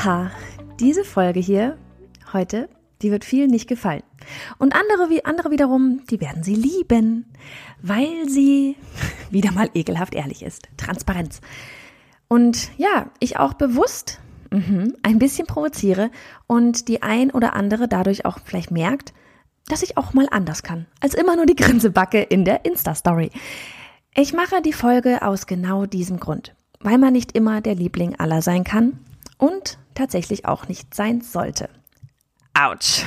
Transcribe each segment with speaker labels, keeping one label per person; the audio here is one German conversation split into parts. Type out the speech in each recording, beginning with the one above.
Speaker 1: Oha, diese Folge hier heute, die wird vielen nicht gefallen. Und andere wie andere wiederum, die werden sie lieben, weil sie wieder mal ekelhaft ehrlich ist. Transparenz. Und ja, ich auch bewusst mh, ein bisschen provoziere und die ein oder andere dadurch auch vielleicht merkt, dass ich auch mal anders kann, als immer nur die Grinsebacke in der Insta-Story. Ich mache die Folge aus genau diesem Grund, weil man nicht immer der Liebling aller sein kann und tatsächlich auch nicht sein sollte. Autsch.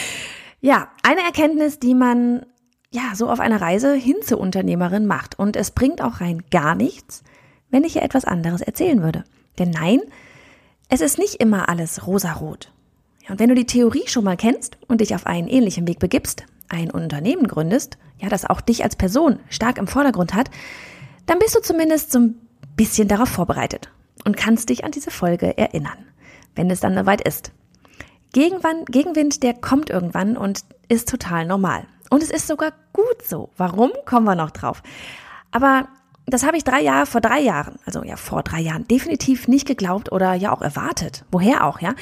Speaker 1: ja, eine Erkenntnis, die man ja so auf einer Reise hin zur Unternehmerin macht. Und es bringt auch rein gar nichts, wenn ich ihr etwas anderes erzählen würde. Denn nein, es ist nicht immer alles rosarot. Ja, und wenn du die Theorie schon mal kennst und dich auf einen ähnlichen Weg begibst, ein Unternehmen gründest, ja, das auch dich als Person stark im Vordergrund hat, dann bist du zumindest so ein bisschen darauf vorbereitet und kannst dich an diese Folge erinnern, wenn es dann soweit ist. Gegenwind, der kommt irgendwann und ist total normal. Und es ist sogar gut so. Warum? Kommen wir noch drauf. Aber das habe ich drei Jahre, vor drei Jahren, also ja vor drei Jahren, definitiv nicht geglaubt oder ja auch erwartet. Woher auch, ja?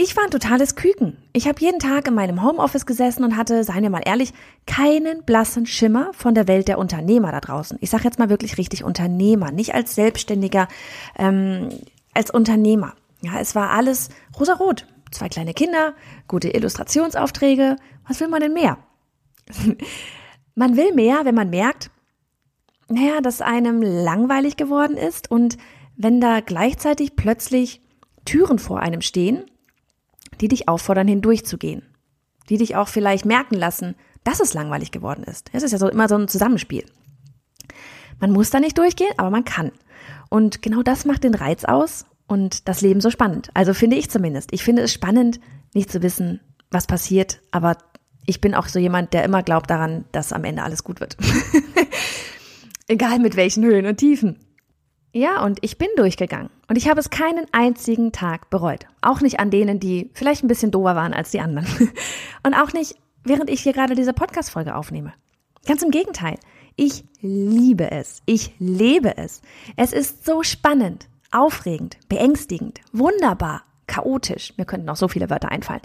Speaker 1: Ich war ein totales Küken. Ich habe jeden Tag in meinem Homeoffice gesessen und hatte, seien wir mal ehrlich, keinen blassen Schimmer von der Welt der Unternehmer da draußen. Ich sage jetzt mal wirklich richtig Unternehmer, nicht als Selbstständiger, ähm, als Unternehmer. Ja, es war alles rosarot. Zwei kleine Kinder, gute Illustrationsaufträge. Was will man denn mehr? man will mehr, wenn man merkt, naja, dass einem langweilig geworden ist und wenn da gleichzeitig plötzlich Türen vor einem stehen, die dich auffordern, hindurchzugehen, die dich auch vielleicht merken lassen, dass es langweilig geworden ist. Es ist ja so immer so ein Zusammenspiel. Man muss da nicht durchgehen, aber man kann. Und genau das macht den Reiz aus und das Leben so spannend. Also finde ich zumindest. Ich finde es spannend, nicht zu wissen, was passiert, aber ich bin auch so jemand, der immer glaubt daran, dass am Ende alles gut wird. Egal mit welchen Höhen und Tiefen. Ja, und ich bin durchgegangen. Und ich habe es keinen einzigen Tag bereut. Auch nicht an denen, die vielleicht ein bisschen dober waren als die anderen. Und auch nicht, während ich hier gerade diese Podcast-Folge aufnehme. Ganz im Gegenteil. Ich liebe es. Ich lebe es. Es ist so spannend, aufregend, beängstigend, wunderbar, chaotisch. Mir könnten auch so viele Wörter einfallen.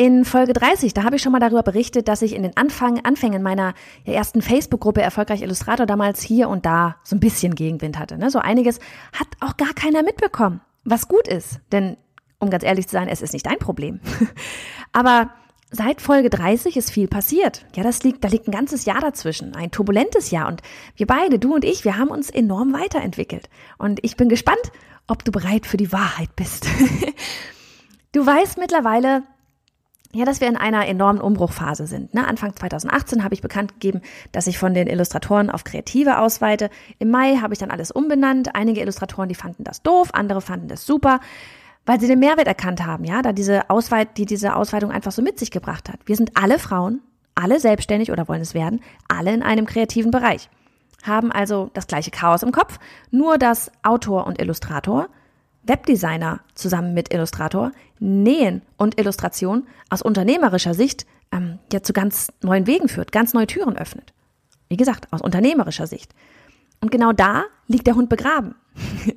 Speaker 1: In Folge 30, da habe ich schon mal darüber berichtet, dass ich in den Anfang, Anfängen meiner ersten Facebook-Gruppe Erfolgreich Illustrator damals hier und da so ein bisschen Gegenwind hatte. Ne? So einiges hat auch gar keiner mitbekommen, was gut ist. Denn, um ganz ehrlich zu sein, es ist nicht dein Problem. Aber seit Folge 30 ist viel passiert. Ja, das liegt, da liegt ein ganzes Jahr dazwischen, ein turbulentes Jahr. Und wir beide, du und ich, wir haben uns enorm weiterentwickelt. Und ich bin gespannt, ob du bereit für die Wahrheit bist. du weißt mittlerweile, ja, dass wir in einer enormen Umbruchphase sind. Ne? Anfang 2018 habe ich bekannt gegeben, dass ich von den Illustratoren auf Kreative ausweite. Im Mai habe ich dann alles umbenannt. Einige Illustratoren, die fanden das doof, andere fanden das super, weil sie den Mehrwert erkannt haben, ja, da diese Ausweit, die diese Ausweitung einfach so mit sich gebracht hat. Wir sind alle Frauen, alle selbstständig oder wollen es werden, alle in einem kreativen Bereich. Haben also das gleiche Chaos im Kopf, nur dass Autor und Illustrator Webdesigner zusammen mit Illustrator Nähen und Illustration aus unternehmerischer Sicht ähm, ja zu ganz neuen Wegen führt, ganz neue Türen öffnet. Wie gesagt, aus unternehmerischer Sicht. Und genau da liegt der Hund begraben.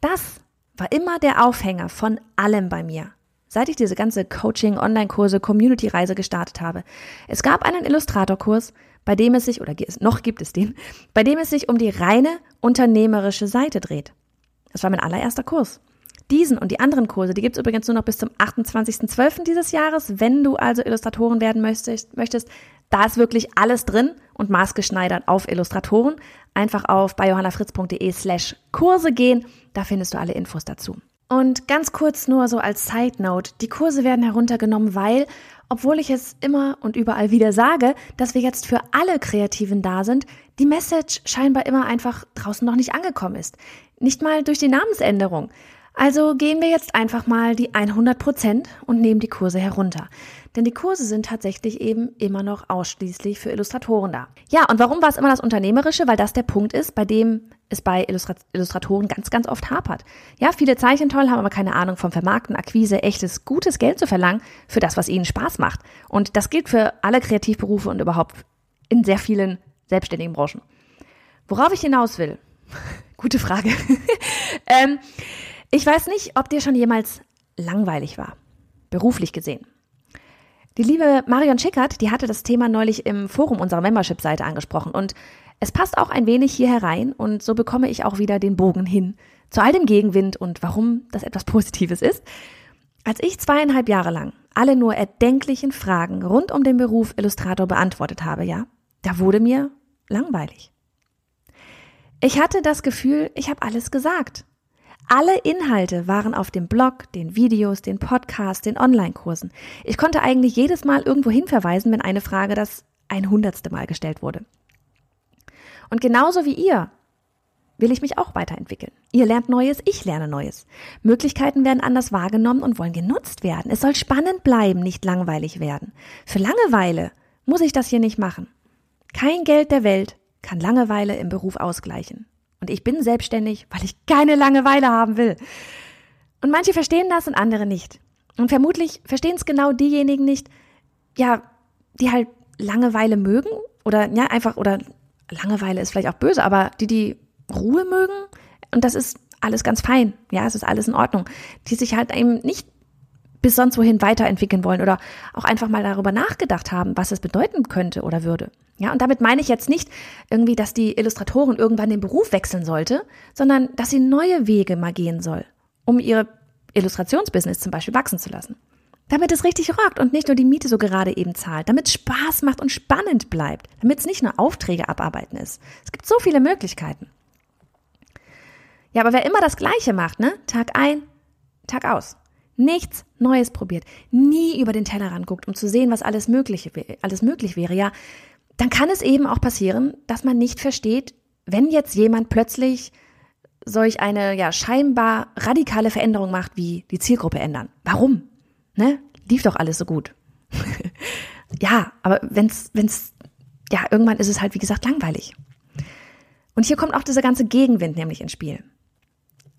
Speaker 1: Das war immer der Aufhänger von allem bei mir. Seit ich diese ganze Coaching, Online-Kurse, Community-Reise gestartet habe. Es gab einen Illustratorkurs, bei dem es sich, oder noch gibt es den, bei dem es sich um die reine unternehmerische Seite dreht. Das war mein allererster Kurs. Diesen und die anderen Kurse, die gibt's übrigens nur noch bis zum 28.12. dieses Jahres. Wenn du also Illustratorin werden möchtest, möchtest, da ist wirklich alles drin und maßgeschneidert auf Illustratoren. Einfach auf bei johannafritz.de slash Kurse gehen, da findest du alle Infos dazu. Und ganz kurz nur so als Side Note, die Kurse werden heruntergenommen, weil, obwohl ich es immer und überall wieder sage, dass wir jetzt für alle Kreativen da sind, die Message scheinbar immer einfach draußen noch nicht angekommen ist. Nicht mal durch die Namensänderung. Also gehen wir jetzt einfach mal die 100 Prozent und nehmen die Kurse herunter. Denn die Kurse sind tatsächlich eben immer noch ausschließlich für Illustratoren da. Ja, und warum war es immer das Unternehmerische? Weil das der Punkt ist, bei dem es bei Illustra Illustratoren ganz, ganz oft hapert. Ja, viele zeichnen toll, haben aber keine Ahnung vom Vermarkten, Akquise, echtes, gutes Geld zu verlangen für das, was ihnen Spaß macht. Und das gilt für alle Kreativberufe und überhaupt in sehr vielen selbstständigen Branchen. Worauf ich hinaus will? Gute Frage. ähm, ich weiß nicht, ob dir schon jemals langweilig war, beruflich gesehen. Die liebe Marion Schickert, die hatte das Thema neulich im Forum unserer Membership-Seite angesprochen und es passt auch ein wenig hier herein und so bekomme ich auch wieder den Bogen hin zu all dem Gegenwind und warum das etwas Positives ist. Als ich zweieinhalb Jahre lang alle nur erdenklichen Fragen rund um den Beruf Illustrator beantwortet habe, ja, da wurde mir langweilig. Ich hatte das Gefühl, ich habe alles gesagt. Alle Inhalte waren auf dem Blog, den Videos, den Podcasts, den Online-Kursen. Ich konnte eigentlich jedes Mal irgendwo hin verweisen, wenn eine Frage das ein hundertste Mal gestellt wurde. Und genauso wie ihr will ich mich auch weiterentwickeln. Ihr lernt Neues, ich lerne Neues. Möglichkeiten werden anders wahrgenommen und wollen genutzt werden. Es soll spannend bleiben, nicht langweilig werden. Für Langeweile muss ich das hier nicht machen. Kein Geld der Welt kann Langeweile im Beruf ausgleichen. Und ich bin selbstständig, weil ich keine Langeweile haben will. Und manche verstehen das und andere nicht. Und vermutlich verstehen es genau diejenigen nicht, ja, die halt Langeweile mögen oder ja, einfach oder Langeweile ist vielleicht auch böse, aber die die Ruhe mögen und das ist alles ganz fein. Ja, es ist alles in Ordnung. Die sich halt eben nicht bis sonst wohin weiterentwickeln wollen oder auch einfach mal darüber nachgedacht haben, was es bedeuten könnte oder würde. Ja, und damit meine ich jetzt nicht irgendwie, dass die Illustratorin irgendwann den Beruf wechseln sollte, sondern dass sie neue Wege mal gehen soll, um ihre Illustrationsbusiness zum Beispiel wachsen zu lassen. Damit es richtig rockt und nicht nur die Miete so gerade eben zahlt, damit es Spaß macht und spannend bleibt, damit es nicht nur Aufträge abarbeiten ist. Es gibt so viele Möglichkeiten. Ja, aber wer immer das Gleiche macht, ne? Tag ein, Tag aus. Nichts Neues probiert, nie über den Tellerrand guckt, um zu sehen, was alles möglich, alles möglich wäre, ja, dann kann es eben auch passieren, dass man nicht versteht, wenn jetzt jemand plötzlich solch eine ja scheinbar radikale Veränderung macht, wie die Zielgruppe ändern. Warum? Ne? Lief doch alles so gut. ja, aber wenn's wenn's ja irgendwann ist es halt wie gesagt langweilig. Und hier kommt auch dieser ganze Gegenwind nämlich ins Spiel.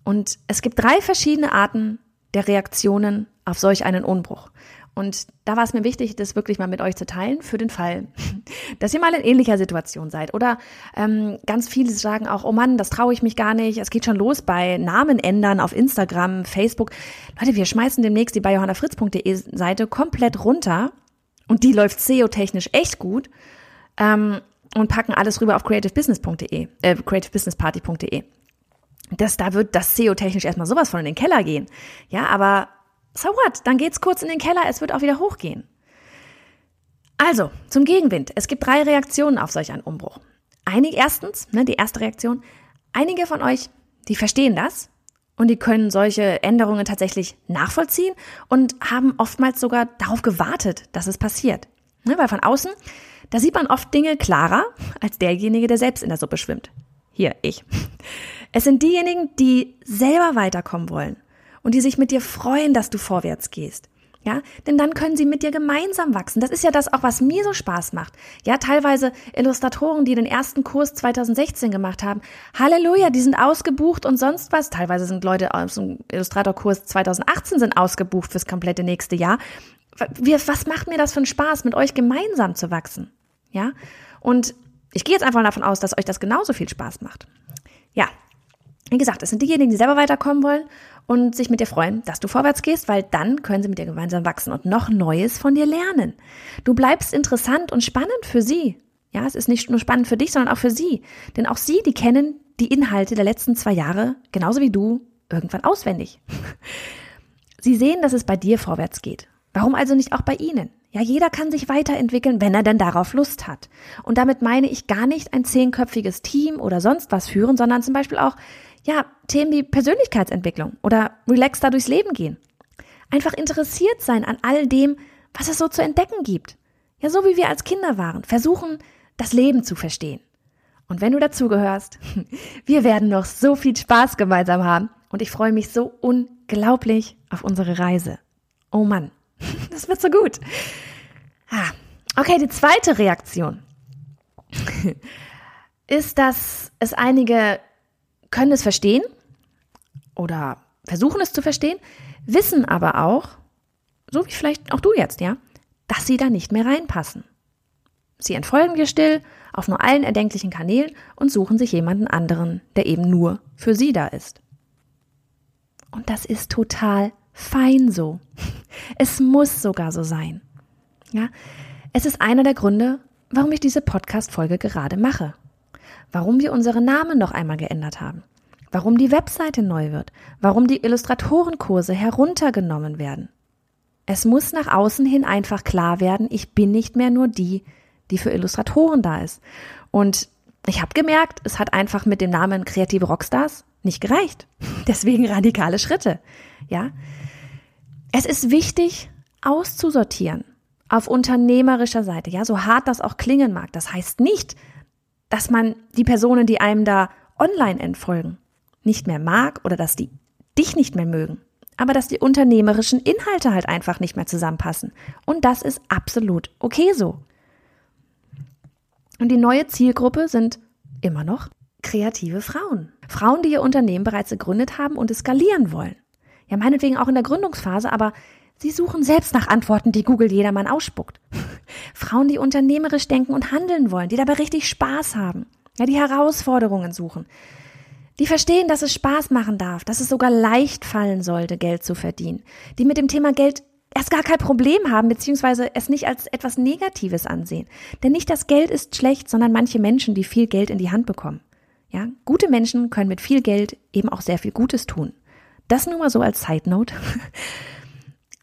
Speaker 1: Und es gibt drei verschiedene Arten der Reaktionen auf solch einen Unbruch. Und da war es mir wichtig, das wirklich mal mit euch zu teilen, für den Fall, dass ihr mal in ähnlicher Situation seid. Oder ähm, ganz viele sagen auch, oh Mann, das traue ich mich gar nicht. Es geht schon los bei Namen ändern auf Instagram, Facebook. Leute, wir schmeißen demnächst die bei johannafritz.de Seite komplett runter. Und die läuft SEO-technisch echt gut. Ähm, und packen alles rüber auf creativebusiness.de, äh, creativebusinessparty.de. Das, da wird das SEO-technisch erstmal sowas von in den Keller gehen. Ja, aber so what? Dann geht's kurz in den Keller, es wird auch wieder hochgehen. Also, zum Gegenwind. Es gibt drei Reaktionen auf solch einen Umbruch. Einige, erstens, ne, die erste Reaktion, einige von euch, die verstehen das und die können solche Änderungen tatsächlich nachvollziehen und haben oftmals sogar darauf gewartet, dass es passiert. Ne, weil von außen, da sieht man oft Dinge klarer als derjenige, der selbst in der Suppe schwimmt. Hier, ich. Es sind diejenigen, die selber weiterkommen wollen und die sich mit dir freuen, dass du vorwärts gehst. Ja, denn dann können sie mit dir gemeinsam wachsen. Das ist ja das auch, was mir so Spaß macht. Ja, teilweise Illustratoren, die den ersten Kurs 2016 gemacht haben. Halleluja, die sind ausgebucht und sonst was. Teilweise sind Leute aus dem Illustratorkurs 2018 sind ausgebucht fürs komplette nächste Jahr. Was macht mir das für einen Spaß, mit euch gemeinsam zu wachsen? Ja, und ich gehe jetzt einfach davon aus, dass euch das genauso viel Spaß macht. Ja, wie gesagt, es sind diejenigen, die selber weiterkommen wollen und sich mit dir freuen, dass du vorwärts gehst, weil dann können sie mit dir gemeinsam wachsen und noch Neues von dir lernen. Du bleibst interessant und spannend für sie. Ja, es ist nicht nur spannend für dich, sondern auch für sie. Denn auch sie, die kennen die Inhalte der letzten zwei Jahre, genauso wie du, irgendwann auswendig. Sie sehen, dass es bei dir vorwärts geht. Warum also nicht auch bei ihnen? Ja, jeder kann sich weiterentwickeln, wenn er denn darauf Lust hat. Und damit meine ich gar nicht ein zehnköpfiges Team oder sonst was führen, sondern zum Beispiel auch ja, Themen wie Persönlichkeitsentwicklung oder relaxter durchs Leben gehen. Einfach interessiert sein an all dem, was es so zu entdecken gibt. Ja, so wie wir als Kinder waren, versuchen, das Leben zu verstehen. Und wenn du dazugehörst, wir werden noch so viel Spaß gemeinsam haben Und ich freue mich so unglaublich auf unsere Reise. Oh Mann, das wird so gut. Ah, okay, die zweite Reaktion ist, dass es einige können es verstehen oder versuchen es zu verstehen, wissen aber auch, so wie vielleicht auch du jetzt, ja, dass sie da nicht mehr reinpassen. Sie entfolgen dir still auf nur allen erdenklichen Kanälen und suchen sich jemanden anderen, der eben nur für sie da ist. Und das ist total fein so. Es muss sogar so sein. Ja, es ist einer der Gründe, warum ich diese Podcast-Folge gerade mache. Warum wir unsere Namen noch einmal geändert haben. Warum die Webseite neu wird. Warum die Illustratorenkurse heruntergenommen werden. Es muss nach außen hin einfach klar werden, ich bin nicht mehr nur die, die für Illustratoren da ist. Und ich habe gemerkt, es hat einfach mit dem Namen Kreative Rockstars nicht gereicht. Deswegen radikale Schritte. Ja. Es ist wichtig, auszusortieren auf unternehmerischer Seite. Ja, so hart das auch klingen mag. Das heißt nicht, dass man die Personen, die einem da online entfolgen, nicht mehr mag oder dass die dich nicht mehr mögen. Aber dass die unternehmerischen Inhalte halt einfach nicht mehr zusammenpassen. Und das ist absolut okay so. Und die neue Zielgruppe sind immer noch kreative Frauen. Frauen, die ihr Unternehmen bereits gegründet haben und es skalieren wollen. Ja, meinetwegen auch in der Gründungsphase, aber sie suchen selbst nach Antworten, die Google jedermann ausspuckt. Frauen, die unternehmerisch denken und handeln wollen, die dabei richtig Spaß haben. Ja, die Herausforderungen suchen. Die verstehen, dass es Spaß machen darf, dass es sogar leicht fallen sollte, Geld zu verdienen. Die mit dem Thema Geld erst gar kein Problem haben, beziehungsweise es nicht als etwas Negatives ansehen. Denn nicht das Geld ist schlecht, sondern manche Menschen, die viel Geld in die Hand bekommen. Ja, gute Menschen können mit viel Geld eben auch sehr viel Gutes tun. Das nur mal so als Side Note.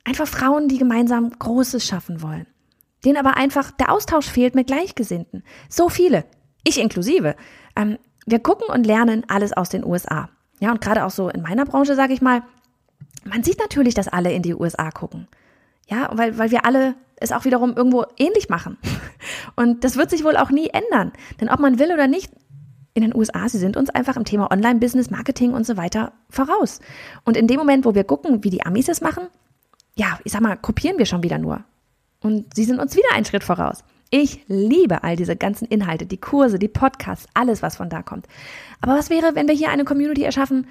Speaker 1: Einfach Frauen, die gemeinsam Großes schaffen wollen. Denen aber einfach der Austausch fehlt mit Gleichgesinnten. So viele. Ich inklusive. Ähm, wir gucken und lernen alles aus den USA. Ja, und gerade auch so in meiner Branche, sage ich mal, man sieht natürlich, dass alle in die USA gucken. Ja, weil, weil wir alle es auch wiederum irgendwo ähnlich machen. Und das wird sich wohl auch nie ändern. Denn ob man will oder nicht, in den USA, sie sind uns einfach im Thema Online-Business, Marketing und so weiter voraus. Und in dem Moment, wo wir gucken, wie die Amis es machen, ja, ich sag mal, kopieren wir schon wieder nur. Und sie sind uns wieder einen Schritt voraus. Ich liebe all diese ganzen Inhalte, die Kurse, die Podcasts, alles, was von da kommt. Aber was wäre, wenn wir hier eine Community erschaffen,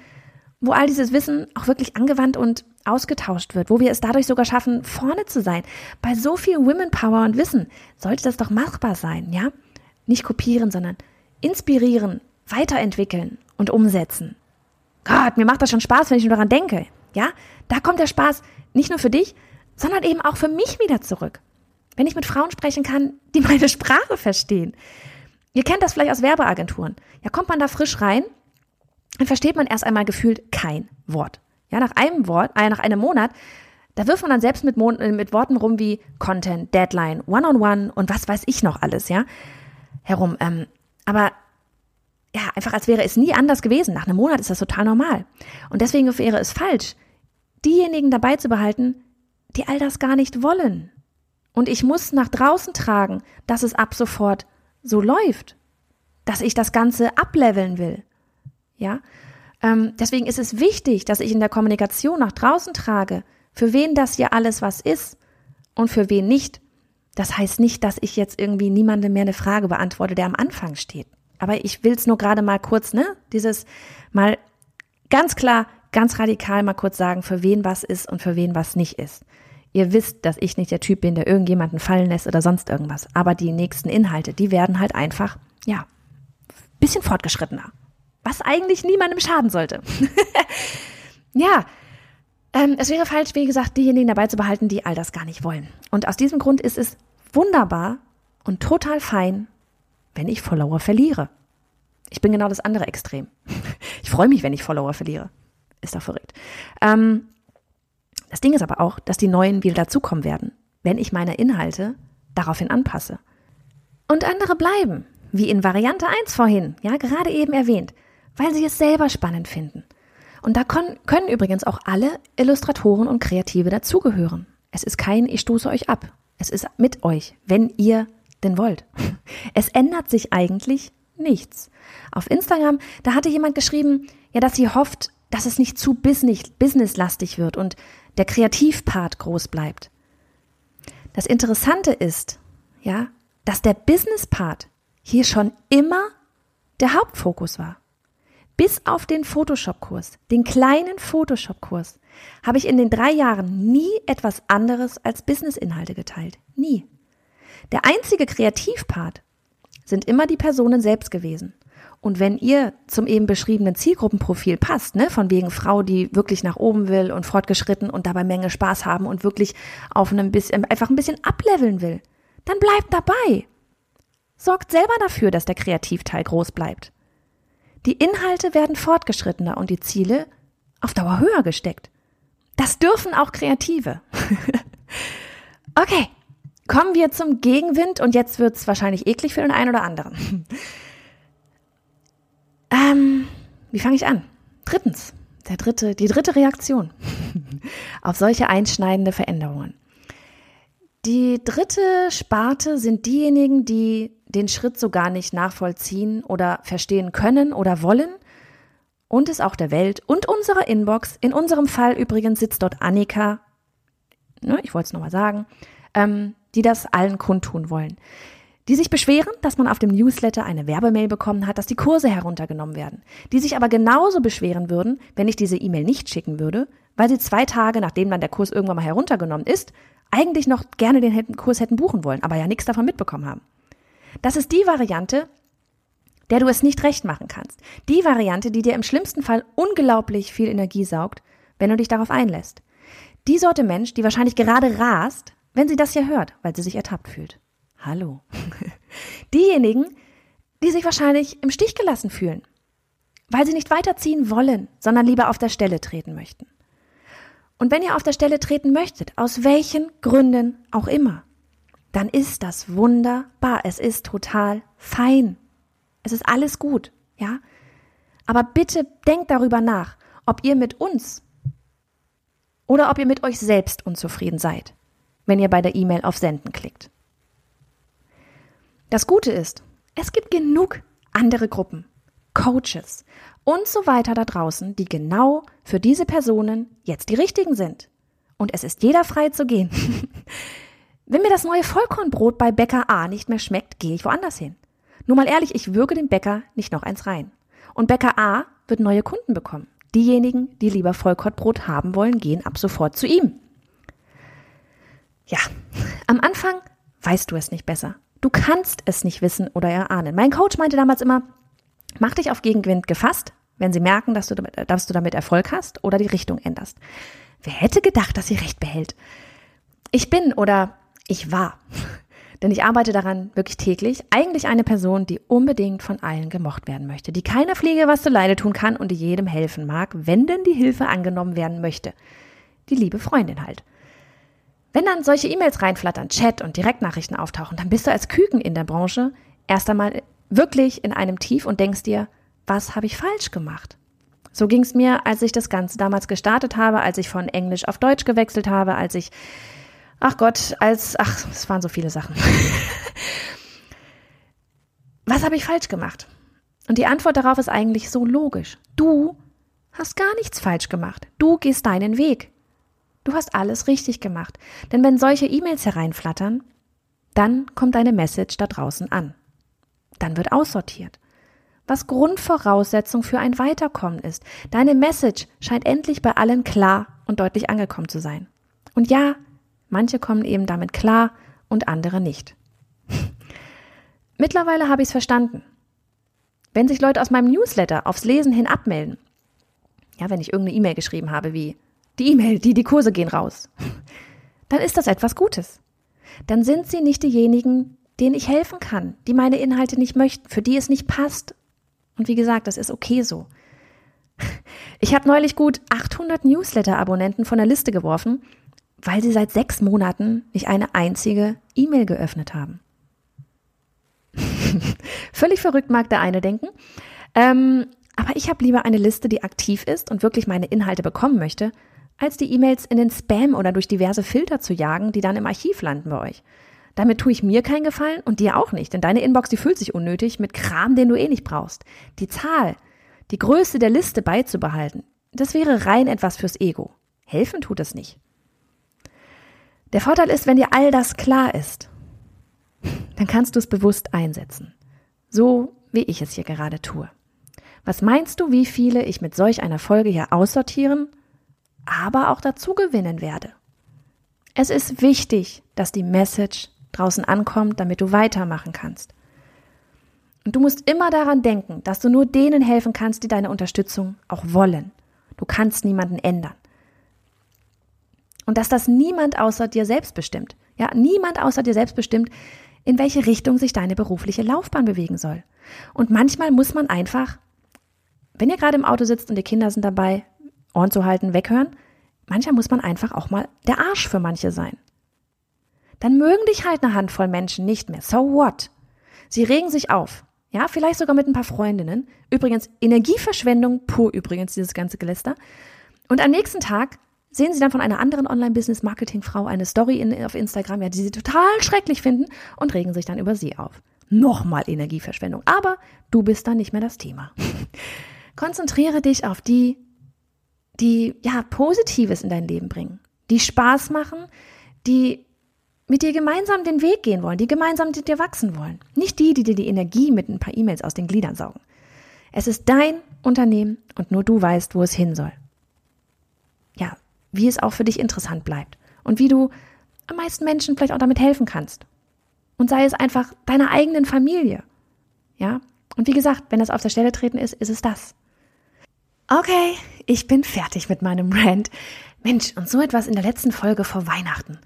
Speaker 1: wo all dieses Wissen auch wirklich angewandt und ausgetauscht wird, wo wir es dadurch sogar schaffen, vorne zu sein. Bei so viel Women Power und Wissen sollte das doch machbar sein, ja? Nicht kopieren, sondern inspirieren, weiterentwickeln und umsetzen. Gott, mir macht das schon Spaß, wenn ich nur daran denke. Ja, da kommt der Spaß nicht nur für dich, sondern eben auch für mich wieder zurück. Wenn ich mit Frauen sprechen kann, die meine Sprache verstehen. Ihr kennt das vielleicht aus Werbeagenturen. Ja, kommt man da frisch rein, dann versteht man erst einmal gefühlt kein Wort. Ja, nach einem Wort, äh, nach einem Monat, da wirft man dann selbst mit, Mon äh, mit Worten rum wie Content, Deadline, One-on-One -on -one und was weiß ich noch alles, ja, herum. Ähm, aber ja, einfach als wäre es nie anders gewesen. Nach einem Monat ist das total normal. Und deswegen wäre es falsch, diejenigen dabei zu behalten, die all das gar nicht wollen. Und ich muss nach draußen tragen, dass es ab sofort so läuft, dass ich das Ganze ableveln will. Ja, ähm, deswegen ist es wichtig, dass ich in der Kommunikation nach draußen trage, für wen das hier alles was ist und für wen nicht. Das heißt nicht, dass ich jetzt irgendwie niemandem mehr eine Frage beantworte, der am Anfang steht. Aber ich will es nur gerade mal kurz, ne? Dieses mal ganz klar, ganz radikal mal kurz sagen, für wen was ist und für wen was nicht ist. Ihr wisst, dass ich nicht der Typ bin, der irgendjemanden fallen lässt oder sonst irgendwas. Aber die nächsten Inhalte, die werden halt einfach, ja, bisschen fortgeschrittener. Was eigentlich niemandem schaden sollte. ja, ähm, es wäre falsch, wie gesagt, diejenigen dabei zu behalten, die all das gar nicht wollen. Und aus diesem Grund ist es wunderbar und total fein, wenn ich Follower verliere. Ich bin genau das andere Extrem. Ich freue mich, wenn ich Follower verliere. Ist doch verrückt. Ähm, das Ding ist aber auch, dass die neuen wieder dazukommen werden, wenn ich meine Inhalte daraufhin anpasse. Und andere bleiben, wie in Variante 1 vorhin, ja, gerade eben erwähnt, weil sie es selber spannend finden. Und da können, können übrigens auch alle Illustratoren und Kreative dazugehören. Es ist kein Ich stoße euch ab. Es ist mit euch, wenn ihr denn wollt. Es ändert sich eigentlich nichts. Auf Instagram, da hatte jemand geschrieben, ja, dass sie hofft, dass es nicht zu business, businesslastig wird und der Kreativpart groß bleibt. Das Interessante ist, ja, dass der Business-Part hier schon immer der Hauptfokus war. Bis auf den Photoshop-Kurs, den kleinen Photoshop-Kurs, habe ich in den drei Jahren nie etwas anderes als Business-Inhalte geteilt. Nie. Der einzige Kreativpart sind immer die Personen selbst gewesen. Und wenn ihr zum eben beschriebenen Zielgruppenprofil passt, ne, von wegen Frau, die wirklich nach oben will und fortgeschritten und dabei Menge Spaß haben und wirklich auf einem bisschen, einfach ein bisschen ableveln will, dann bleibt dabei. Sorgt selber dafür, dass der Kreativteil groß bleibt. Die Inhalte werden fortgeschrittener und die Ziele auf Dauer höher gesteckt. Das dürfen auch Kreative. okay, kommen wir zum Gegenwind und jetzt wird's wahrscheinlich eklig für den einen oder anderen. Ähm, wie fange ich an? Drittens, der dritte, die dritte Reaktion auf solche einschneidende Veränderungen. Die dritte Sparte sind diejenigen, die den Schritt so gar nicht nachvollziehen oder verstehen können oder wollen und es auch der Welt und unserer Inbox. In unserem Fall übrigens sitzt dort Annika, ne, ich wollte es nochmal sagen, ähm, die das allen kundtun wollen. Die sich beschweren, dass man auf dem Newsletter eine Werbemail bekommen hat, dass die Kurse heruntergenommen werden. Die sich aber genauso beschweren würden, wenn ich diese E-Mail nicht schicken würde, weil sie zwei Tage, nachdem dann der Kurs irgendwann mal heruntergenommen ist, eigentlich noch gerne den Kurs hätten buchen wollen, aber ja nichts davon mitbekommen haben. Das ist die Variante, der du es nicht recht machen kannst. Die Variante, die dir im schlimmsten Fall unglaublich viel Energie saugt, wenn du dich darauf einlässt. Die Sorte Mensch, die wahrscheinlich gerade rast, wenn sie das hier hört, weil sie sich ertappt fühlt. Hallo. Diejenigen, die sich wahrscheinlich im Stich gelassen fühlen, weil sie nicht weiterziehen wollen, sondern lieber auf der Stelle treten möchten. Und wenn ihr auf der Stelle treten möchtet, aus welchen Gründen auch immer, dann ist das wunderbar. Es ist total fein. Es ist alles gut, ja? Aber bitte denkt darüber nach, ob ihr mit uns oder ob ihr mit euch selbst unzufrieden seid, wenn ihr bei der E-Mail auf Senden klickt. Das Gute ist, es gibt genug andere Gruppen, Coaches und so weiter da draußen, die genau für diese Personen jetzt die richtigen sind. Und es ist jeder frei zu gehen. Wenn mir das neue Vollkornbrot bei Bäcker A nicht mehr schmeckt, gehe ich woanders hin. Nur mal ehrlich, ich würge dem Bäcker nicht noch eins rein. Und Bäcker A wird neue Kunden bekommen. Diejenigen, die lieber Vollkornbrot haben wollen, gehen ab sofort zu ihm. Ja, am Anfang weißt du es nicht besser. Du kannst es nicht wissen oder erahnen. Mein Coach meinte damals immer, mach dich auf Gegenwind gefasst, wenn sie merken, dass du, damit, dass du damit Erfolg hast oder die Richtung änderst. Wer hätte gedacht, dass sie recht behält? Ich bin oder ich war denn ich arbeite daran wirklich täglich, eigentlich eine Person, die unbedingt von allen gemocht werden möchte, die keiner Pflege was zu Leide tun kann und die jedem helfen mag, wenn denn die Hilfe angenommen werden möchte. Die liebe Freundin halt. Wenn dann solche E-Mails reinflattern, Chat und Direktnachrichten auftauchen, dann bist du als Küken in der Branche erst einmal wirklich in einem Tief und denkst dir, was habe ich falsch gemacht? So ging es mir, als ich das Ganze damals gestartet habe, als ich von Englisch auf Deutsch gewechselt habe, als ich ach Gott, als, ach, es waren so viele Sachen. Was habe ich falsch gemacht? Und die Antwort darauf ist eigentlich so logisch. Du hast gar nichts falsch gemacht. Du gehst deinen Weg. Du hast alles richtig gemacht. Denn wenn solche E-Mails hereinflattern, dann kommt deine Message da draußen an. Dann wird aussortiert. Was Grundvoraussetzung für ein Weiterkommen ist. Deine Message scheint endlich bei allen klar und deutlich angekommen zu sein. Und ja, Manche kommen eben damit klar und andere nicht. Mittlerweile habe ich es verstanden. Wenn sich Leute aus meinem Newsletter aufs Lesen hin abmelden, ja, wenn ich irgendeine E-Mail geschrieben habe wie die E-Mail, die die Kurse gehen raus, dann ist das etwas Gutes. Dann sind sie nicht diejenigen, denen ich helfen kann, die meine Inhalte nicht möchten, für die es nicht passt. Und wie gesagt, das ist okay so. Ich habe neulich gut 800 Newsletter-Abonnenten von der Liste geworfen, weil sie seit sechs Monaten nicht eine einzige E-Mail geöffnet haben. Völlig verrückt mag der eine denken. Ähm, aber ich habe lieber eine Liste, die aktiv ist und wirklich meine Inhalte bekommen möchte, als die E-Mails in den Spam oder durch diverse Filter zu jagen, die dann im Archiv landen bei euch. Damit tue ich mir keinen Gefallen und dir auch nicht, denn deine Inbox, die füllt sich unnötig mit Kram, den du eh nicht brauchst. Die Zahl, die Größe der Liste beizubehalten, das wäre rein etwas fürs Ego. Helfen tut es nicht. Der Vorteil ist, wenn dir all das klar ist, dann kannst du es bewusst einsetzen. So wie ich es hier gerade tue. Was meinst du, wie viele ich mit solch einer Folge hier aussortieren, aber auch dazu gewinnen werde? Es ist wichtig, dass die Message draußen ankommt, damit du weitermachen kannst. Und du musst immer daran denken, dass du nur denen helfen kannst, die deine Unterstützung auch wollen. Du kannst niemanden ändern. Und dass das niemand außer dir selbst bestimmt. Ja, niemand außer dir selbst bestimmt, in welche Richtung sich deine berufliche Laufbahn bewegen soll. Und manchmal muss man einfach, wenn ihr gerade im Auto sitzt und die Kinder sind dabei, Ohren zu halten, weghören, manchmal muss man einfach auch mal der Arsch für manche sein. Dann mögen dich halt eine Handvoll Menschen nicht mehr. So what? Sie regen sich auf. Ja, vielleicht sogar mit ein paar Freundinnen. Übrigens, Energieverschwendung pur übrigens, dieses ganze Geläster. Und am nächsten Tag sehen sie dann von einer anderen Online-Business-Marketing-Frau eine Story in, auf Instagram, ja, die sie total schrecklich finden und regen sich dann über sie auf. Nochmal Energieverschwendung. Aber du bist dann nicht mehr das Thema. Konzentriere dich auf die, die, ja, Positives in dein Leben bringen, die Spaß machen, die mit dir gemeinsam den Weg gehen wollen, die gemeinsam mit dir wachsen wollen. Nicht die, die dir die Energie mit ein paar E-Mails aus den Gliedern saugen. Es ist dein Unternehmen und nur du weißt, wo es hin soll. Ja, wie es auch für dich interessant bleibt und wie du am meisten Menschen vielleicht auch damit helfen kannst. Und sei es einfach deiner eigenen Familie. Ja? Und wie gesagt, wenn das auf der Stelle treten ist, ist es das. Okay, ich bin fertig mit meinem Rant. Mensch, und so etwas in der letzten Folge vor Weihnachten.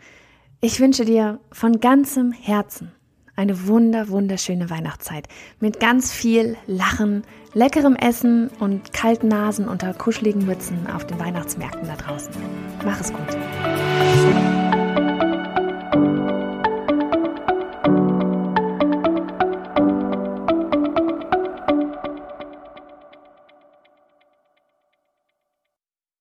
Speaker 1: Ich wünsche dir von ganzem Herzen eine wunder, wunderschöne Weihnachtszeit mit ganz viel Lachen, leckerem Essen und kalten Nasen unter kuscheligen Mützen auf den Weihnachtsmärkten da draußen. Mach es gut.